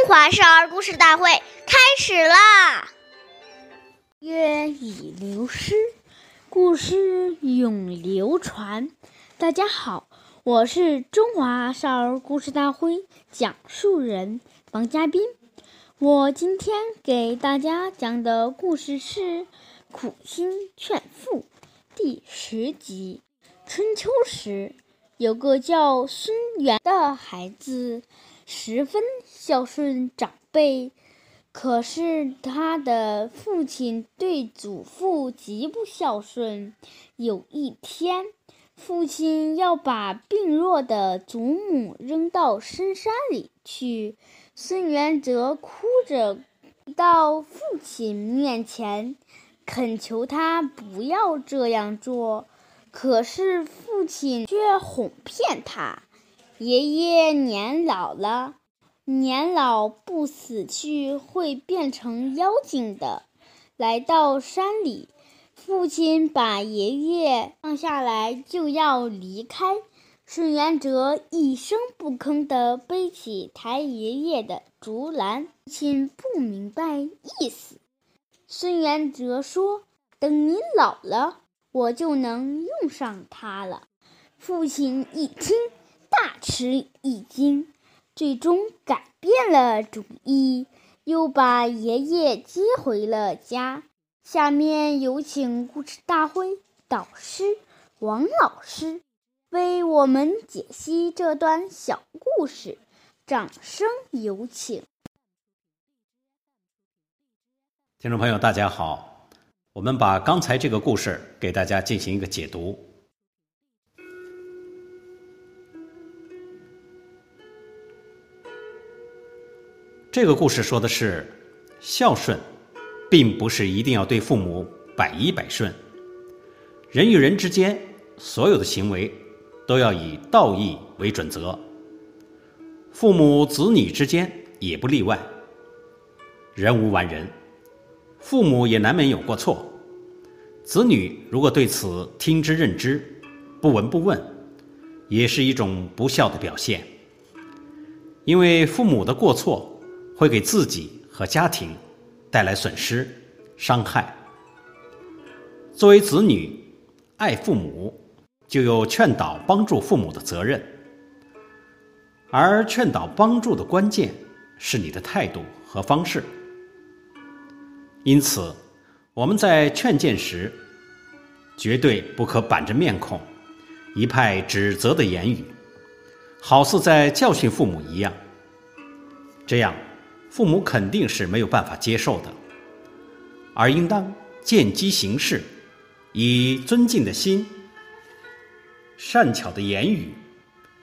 中华少儿故事大会开始啦！月已流失，故事永流传。大家好，我是中华少儿故事大会讲述人王嘉宾。我今天给大家讲的故事是《苦心劝父》第十集。春秋时，有个叫孙元的孩子。十分孝顺长辈，可是他的父亲对祖父极不孝顺。有一天，父亲要把病弱的祖母扔到深山里去，孙元则哭着到父亲面前，恳求他不要这样做。可是父亲却哄骗他。爷爷年老了，年老不死去会变成妖精的。来到山里，父亲把爷爷放下来就要离开，孙元哲一声不吭地背起抬爷爷的竹篮。父亲不明白意思，孙元哲说：“等你老了，我就能用上它了。”父亲一听。大吃一惊，最终改变了主意，又把爷爷接回了家。下面有请故事大会导师王老师为我们解析这段小故事，掌声有请。听众朋友，大家好，我们把刚才这个故事给大家进行一个解读。这个故事说的是，孝顺，并不是一定要对父母百依百顺。人与人之间，所有的行为都要以道义为准则。父母子女之间也不例外。人无完人，父母也难免有过错。子女如果对此听之任之，不闻不问，也是一种不孝的表现。因为父母的过错。会给自己和家庭带来损失、伤害。作为子女，爱父母就有劝导、帮助父母的责任。而劝导、帮助的关键是你的态度和方式。因此，我们在劝谏时，绝对不可板着面孔，一派指责的言语，好似在教训父母一样。这样。父母肯定是没有办法接受的，而应当见机行事，以尊敬的心、善巧的言语，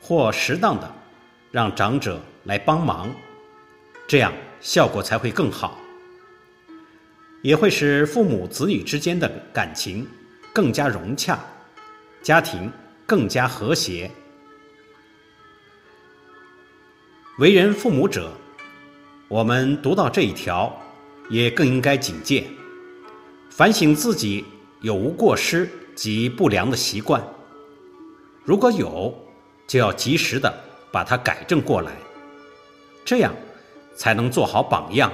或适当的让长者来帮忙，这样效果才会更好，也会使父母子女之间的感情更加融洽，家庭更加和谐。为人父母者。我们读到这一条，也更应该警戒，反省自己有无过失及不良的习惯。如果有，就要及时的把它改正过来，这样才能做好榜样，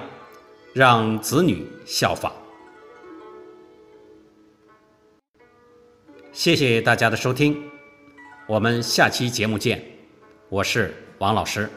让子女效仿。谢谢大家的收听，我们下期节目见，我是王老师。